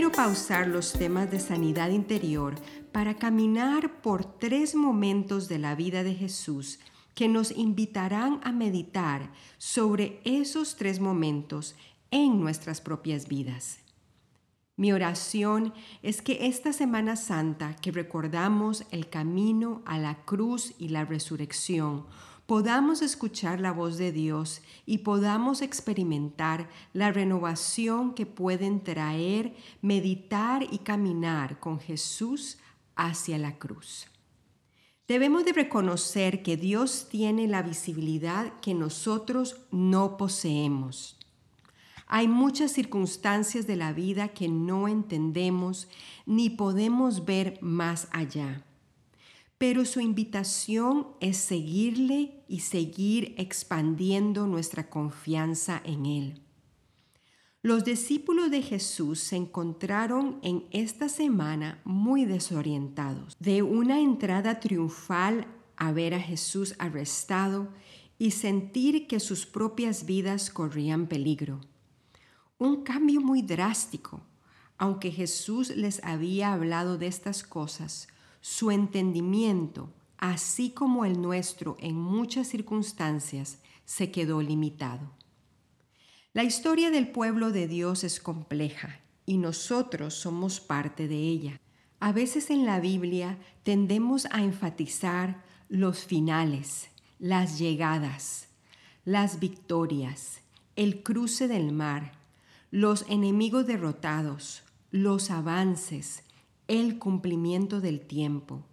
Quiero pausar los temas de sanidad interior para caminar por tres momentos de la vida de Jesús que nos invitarán a meditar sobre esos tres momentos en nuestras propias vidas. Mi oración es que esta Semana Santa que recordamos el camino a la cruz y la resurrección, podamos escuchar la voz de Dios y podamos experimentar la renovación que pueden traer meditar y caminar con Jesús hacia la cruz. Debemos de reconocer que Dios tiene la visibilidad que nosotros no poseemos. Hay muchas circunstancias de la vida que no entendemos ni podemos ver más allá. Pero su invitación es seguirle y seguir expandiendo nuestra confianza en Él. Los discípulos de Jesús se encontraron en esta semana muy desorientados. De una entrada triunfal a ver a Jesús arrestado y sentir que sus propias vidas corrían peligro. Un cambio muy drástico. Aunque Jesús les había hablado de estas cosas, su entendimiento, así como el nuestro en muchas circunstancias, se quedó limitado. La historia del pueblo de Dios es compleja y nosotros somos parte de ella. A veces en la Biblia tendemos a enfatizar los finales, las llegadas, las victorias, el cruce del mar, los enemigos derrotados, los avances, el cumplimiento del tiempo.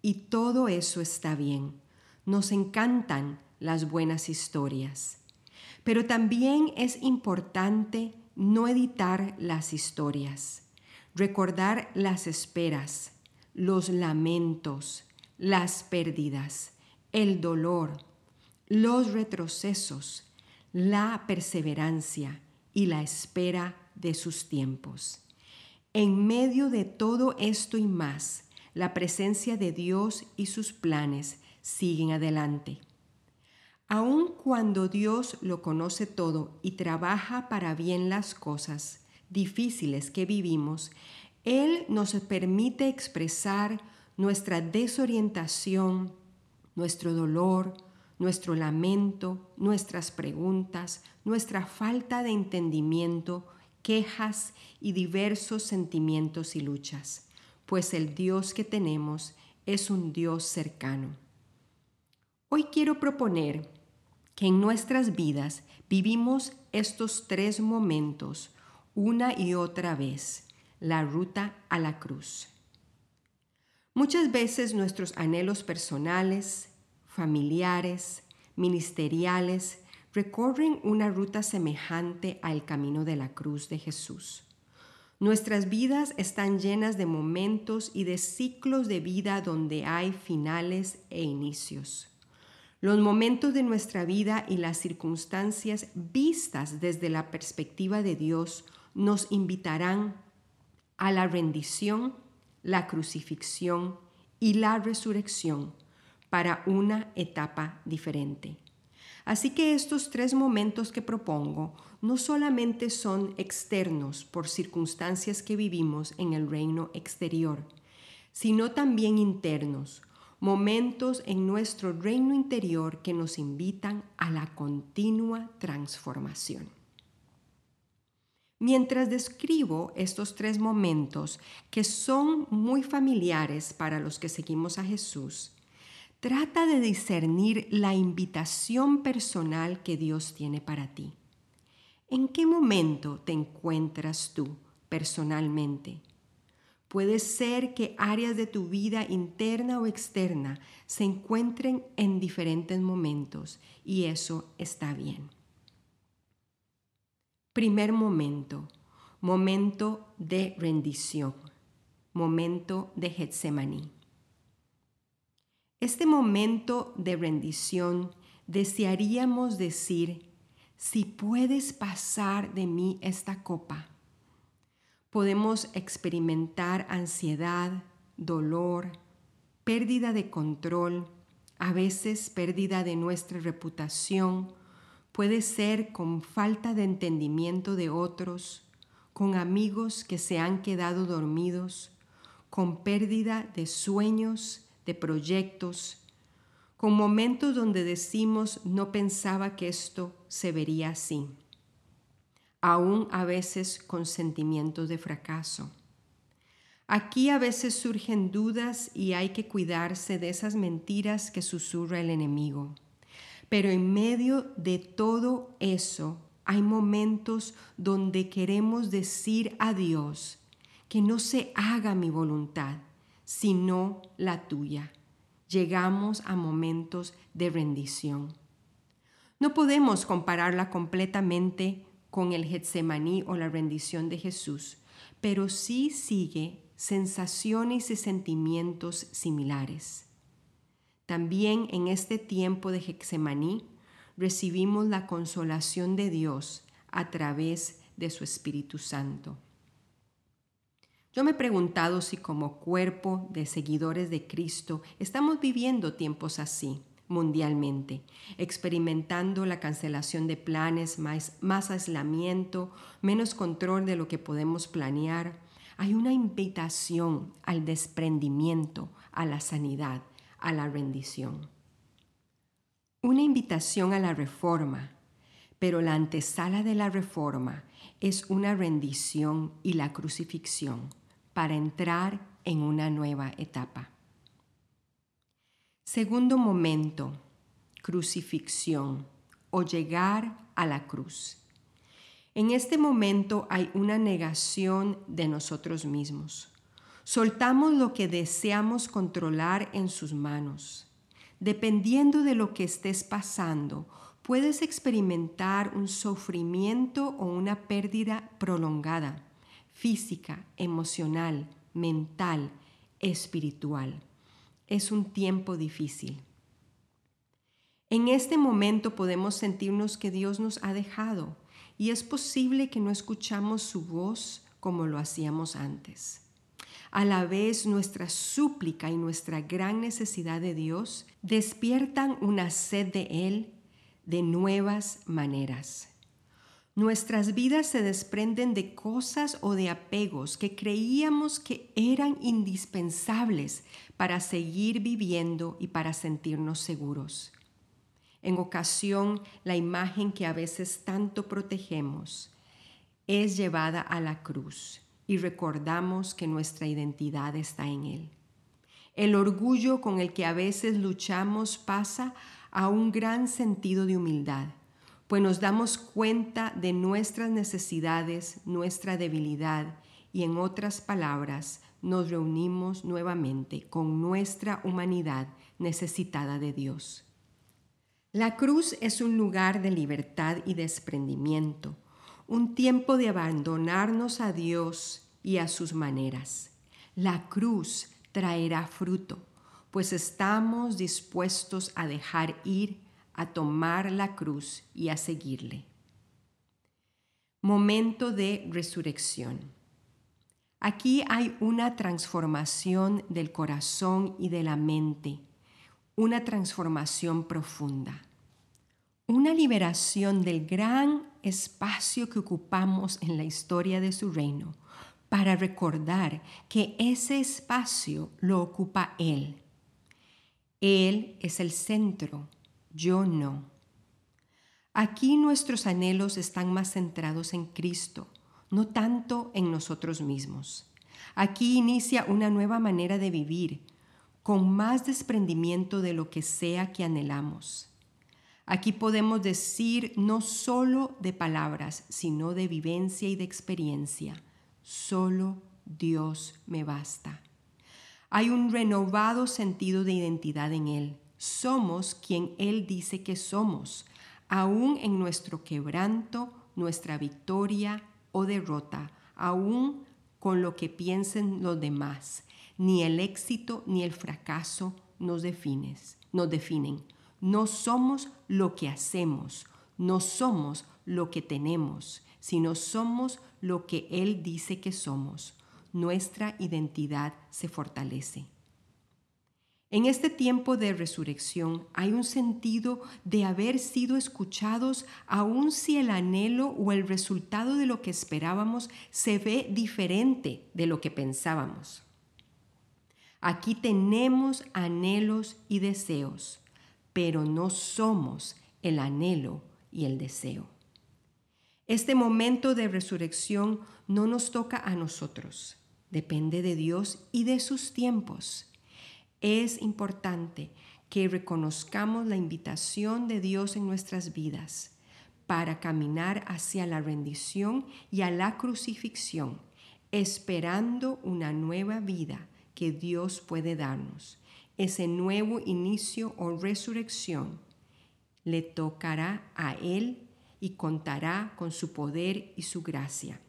Y todo eso está bien. Nos encantan las buenas historias. Pero también es importante no editar las historias, recordar las esperas, los lamentos, las pérdidas, el dolor, los retrocesos, la perseverancia y la espera de sus tiempos. En medio de todo esto y más, la presencia de Dios y sus planes siguen adelante. Aun cuando Dios lo conoce todo y trabaja para bien las cosas difíciles que vivimos, Él nos permite expresar nuestra desorientación, nuestro dolor, nuestro lamento, nuestras preguntas, nuestra falta de entendimiento, quejas y diversos sentimientos y luchas, pues el Dios que tenemos es un Dios cercano. Hoy quiero proponer que en nuestras vidas vivimos estos tres momentos una y otra vez, la ruta a la cruz. Muchas veces nuestros anhelos personales, familiares, ministeriales, recorren una ruta semejante al camino de la cruz de Jesús. Nuestras vidas están llenas de momentos y de ciclos de vida donde hay finales e inicios. Los momentos de nuestra vida y las circunstancias vistas desde la perspectiva de Dios nos invitarán a la rendición, la crucifixión y la resurrección para una etapa diferente. Así que estos tres momentos que propongo no solamente son externos por circunstancias que vivimos en el reino exterior, sino también internos momentos en nuestro reino interior que nos invitan a la continua transformación. Mientras describo estos tres momentos que son muy familiares para los que seguimos a Jesús, trata de discernir la invitación personal que Dios tiene para ti. ¿En qué momento te encuentras tú personalmente? Puede ser que áreas de tu vida interna o externa se encuentren en diferentes momentos y eso está bien. Primer momento, momento de rendición, momento de Getsemaní. Este momento de rendición desearíamos decir, si puedes pasar de mí esta copa. Podemos experimentar ansiedad, dolor, pérdida de control, a veces pérdida de nuestra reputación, puede ser con falta de entendimiento de otros, con amigos que se han quedado dormidos, con pérdida de sueños, de proyectos, con momentos donde decimos no pensaba que esto se vería así, aún a veces con sentimientos de fracaso. Aquí a veces surgen dudas y hay que cuidarse de esas mentiras que susurra el enemigo. Pero en medio de todo eso hay momentos donde queremos decir a Dios que no se haga mi voluntad, sino la tuya. Llegamos a momentos de rendición. No podemos compararla completamente con el Getsemaní o la rendición de Jesús, pero sí sigue sensaciones y sentimientos similares. También en este tiempo de Hexemaní recibimos la consolación de Dios a través de su Espíritu Santo. Yo me he preguntado si como cuerpo de seguidores de Cristo estamos viviendo tiempos así mundialmente, experimentando la cancelación de planes, más, más, aislamiento, menos control de lo que podemos planear. Hay una invitación al desprendimiento, a la sanidad, a la rendición. Una invitación a la reforma, pero la antesala de la reforma es una rendición y la crucifixión para entrar en una nueva etapa. Segundo momento, crucifixión o llegar a la cruz. En este momento hay una negación de nosotros mismos. Soltamos lo que deseamos controlar en sus manos. Dependiendo de lo que estés pasando, puedes experimentar un sufrimiento o una pérdida prolongada, física, emocional, mental, espiritual. Es un tiempo difícil. En este momento podemos sentirnos que Dios nos ha dejado y es posible que no escuchamos su voz como lo hacíamos antes. A la vez nuestra súplica y nuestra gran necesidad de Dios despiertan una sed de Él de nuevas maneras. Nuestras vidas se desprenden de cosas o de apegos que creíamos que eran indispensables para seguir viviendo y para sentirnos seguros. En ocasión, la imagen que a veces tanto protegemos es llevada a la cruz y recordamos que nuestra identidad está en Él. El orgullo con el que a veces luchamos pasa a un gran sentido de humildad, pues nos damos cuenta de nuestras necesidades, nuestra debilidad y en otras palabras nos reunimos nuevamente con nuestra humanidad necesitada de Dios. La cruz es un lugar de libertad y desprendimiento, un tiempo de abandonarnos a Dios y a sus maneras. La cruz traerá fruto, pues estamos dispuestos a dejar ir, a tomar la cruz y a seguirle. Momento de resurrección. Aquí hay una transformación del corazón y de la mente, una transformación profunda, una liberación del gran espacio que ocupamos en la historia de su reino para recordar que ese espacio lo ocupa Él. Él es el centro, yo no. Aquí nuestros anhelos están más centrados en Cristo, no tanto en nosotros mismos. Aquí inicia una nueva manera de vivir, con más desprendimiento de lo que sea que anhelamos. Aquí podemos decir no solo de palabras, sino de vivencia y de experiencia. Solo Dios me basta. Hay un renovado sentido de identidad en Él. Somos quien Él dice que somos, aún en nuestro quebranto, nuestra victoria o derrota, aún con lo que piensen los demás. Ni el éxito ni el fracaso nos, defines, nos definen. No somos lo que hacemos, no somos lo que tenemos, sino somos lo que Él dice que somos. Nuestra identidad se fortalece. En este tiempo de resurrección hay un sentido de haber sido escuchados aun si el anhelo o el resultado de lo que esperábamos se ve diferente de lo que pensábamos. Aquí tenemos anhelos y deseos, pero no somos el anhelo y el deseo. Este momento de resurrección no nos toca a nosotros, depende de Dios y de sus tiempos. Es importante que reconozcamos la invitación de Dios en nuestras vidas para caminar hacia la rendición y a la crucifixión, esperando una nueva vida que Dios puede darnos. Ese nuevo inicio o resurrección le tocará a Él y contará con su poder y su gracia.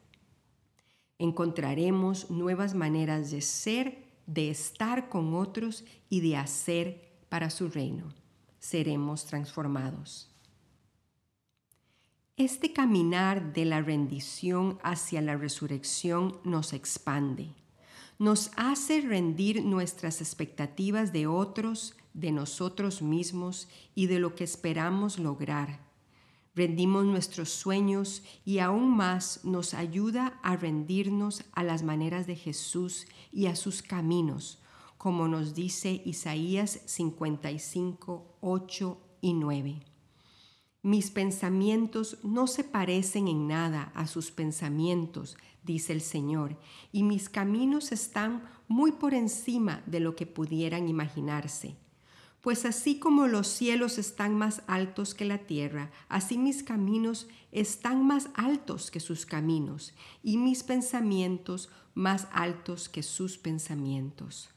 Encontraremos nuevas maneras de ser de estar con otros y de hacer para su reino. Seremos transformados. Este caminar de la rendición hacia la resurrección nos expande, nos hace rendir nuestras expectativas de otros, de nosotros mismos y de lo que esperamos lograr rendimos nuestros sueños y aún más nos ayuda a rendirnos a las maneras de Jesús y a sus caminos, como nos dice Isaías 55, 8 y 9. Mis pensamientos no se parecen en nada a sus pensamientos, dice el Señor, y mis caminos están muy por encima de lo que pudieran imaginarse. Pues así como los cielos están más altos que la tierra, así mis caminos están más altos que sus caminos, y mis pensamientos más altos que sus pensamientos.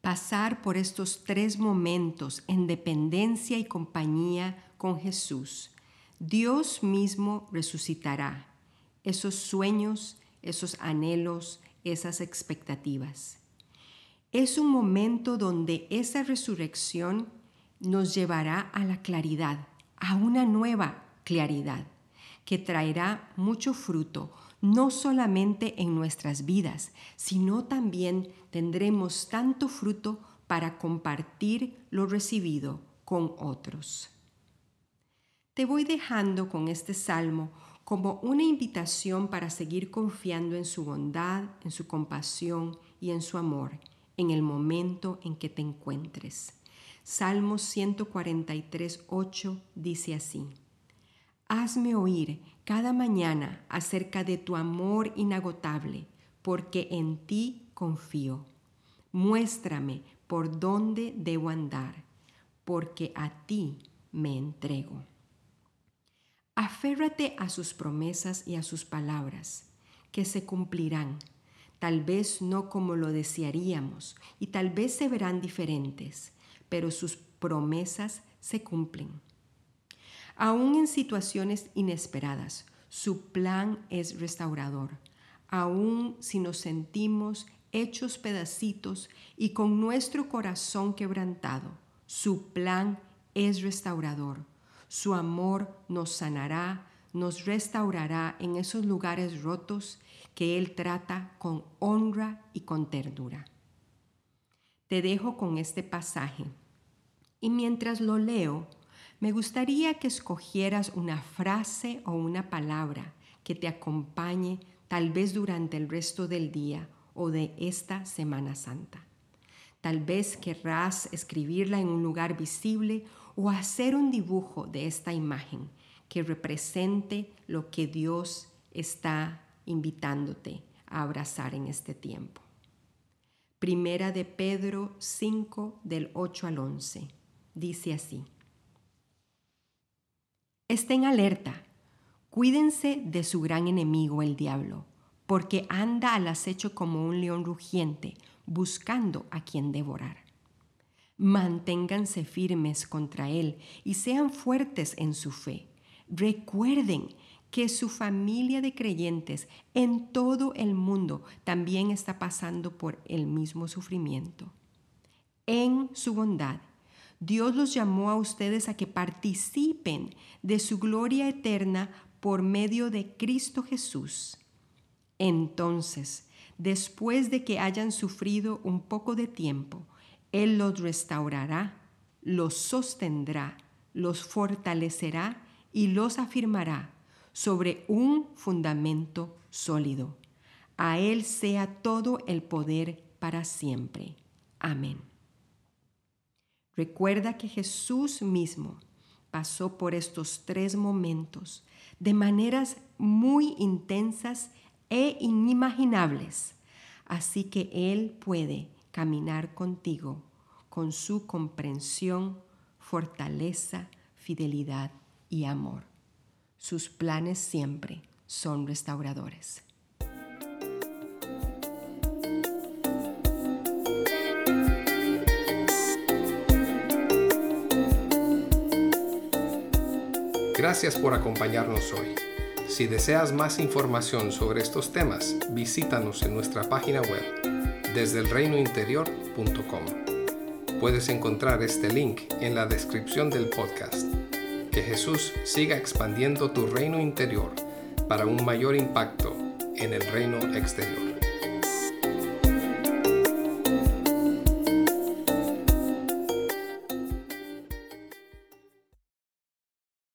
Pasar por estos tres momentos en dependencia y compañía con Jesús, Dios mismo resucitará esos sueños, esos anhelos, esas expectativas. Es un momento donde esa resurrección nos llevará a la claridad, a una nueva claridad, que traerá mucho fruto, no solamente en nuestras vidas, sino también tendremos tanto fruto para compartir lo recibido con otros. Te voy dejando con este salmo como una invitación para seguir confiando en su bondad, en su compasión y en su amor en el momento en que te encuentres. Salmos 143, 8 dice así. Hazme oír cada mañana acerca de tu amor inagotable, porque en ti confío. Muéstrame por dónde debo andar, porque a ti me entrego. Aférrate a sus promesas y a sus palabras, que se cumplirán tal vez no como lo desearíamos y tal vez se verán diferentes, pero sus promesas se cumplen. Aún en situaciones inesperadas, su plan es restaurador. Aún si nos sentimos hechos pedacitos y con nuestro corazón quebrantado, su plan es restaurador. Su amor nos sanará, nos restaurará en esos lugares rotos que Él trata con honra y con ternura. Te dejo con este pasaje y mientras lo leo, me gustaría que escogieras una frase o una palabra que te acompañe tal vez durante el resto del día o de esta Semana Santa. Tal vez querrás escribirla en un lugar visible o hacer un dibujo de esta imagen que represente lo que Dios está invitándote a abrazar en este tiempo. Primera de Pedro 5 del 8 al 11. Dice así. Estén alerta, cuídense de su gran enemigo el diablo, porque anda al acecho como un león rugiente, buscando a quien devorar. Manténganse firmes contra él y sean fuertes en su fe. Recuerden que su familia de creyentes en todo el mundo también está pasando por el mismo sufrimiento. en su bondad. Dios los llamó a ustedes a que participen de su gloria eterna por medio de Cristo Jesús. Entonces, después de que hayan sufrido un poco de tiempo, Él los restaurará, los sostendrá, los fortalecerá y los afirmará sobre un fundamento sólido. A Él sea todo el poder para siempre. Amén. Recuerda que Jesús mismo pasó por estos tres momentos de maneras muy intensas e inimaginables. Así que Él puede caminar contigo con su comprensión, fortaleza, fidelidad y amor. Sus planes siempre son restauradores. Gracias por acompañarnos hoy. Si deseas más información sobre estos temas, visítanos en nuestra página web desde elreinointerior.com. Puedes encontrar este link en la descripción del podcast. Que Jesús siga expandiendo tu reino interior para un mayor impacto en el reino exterior.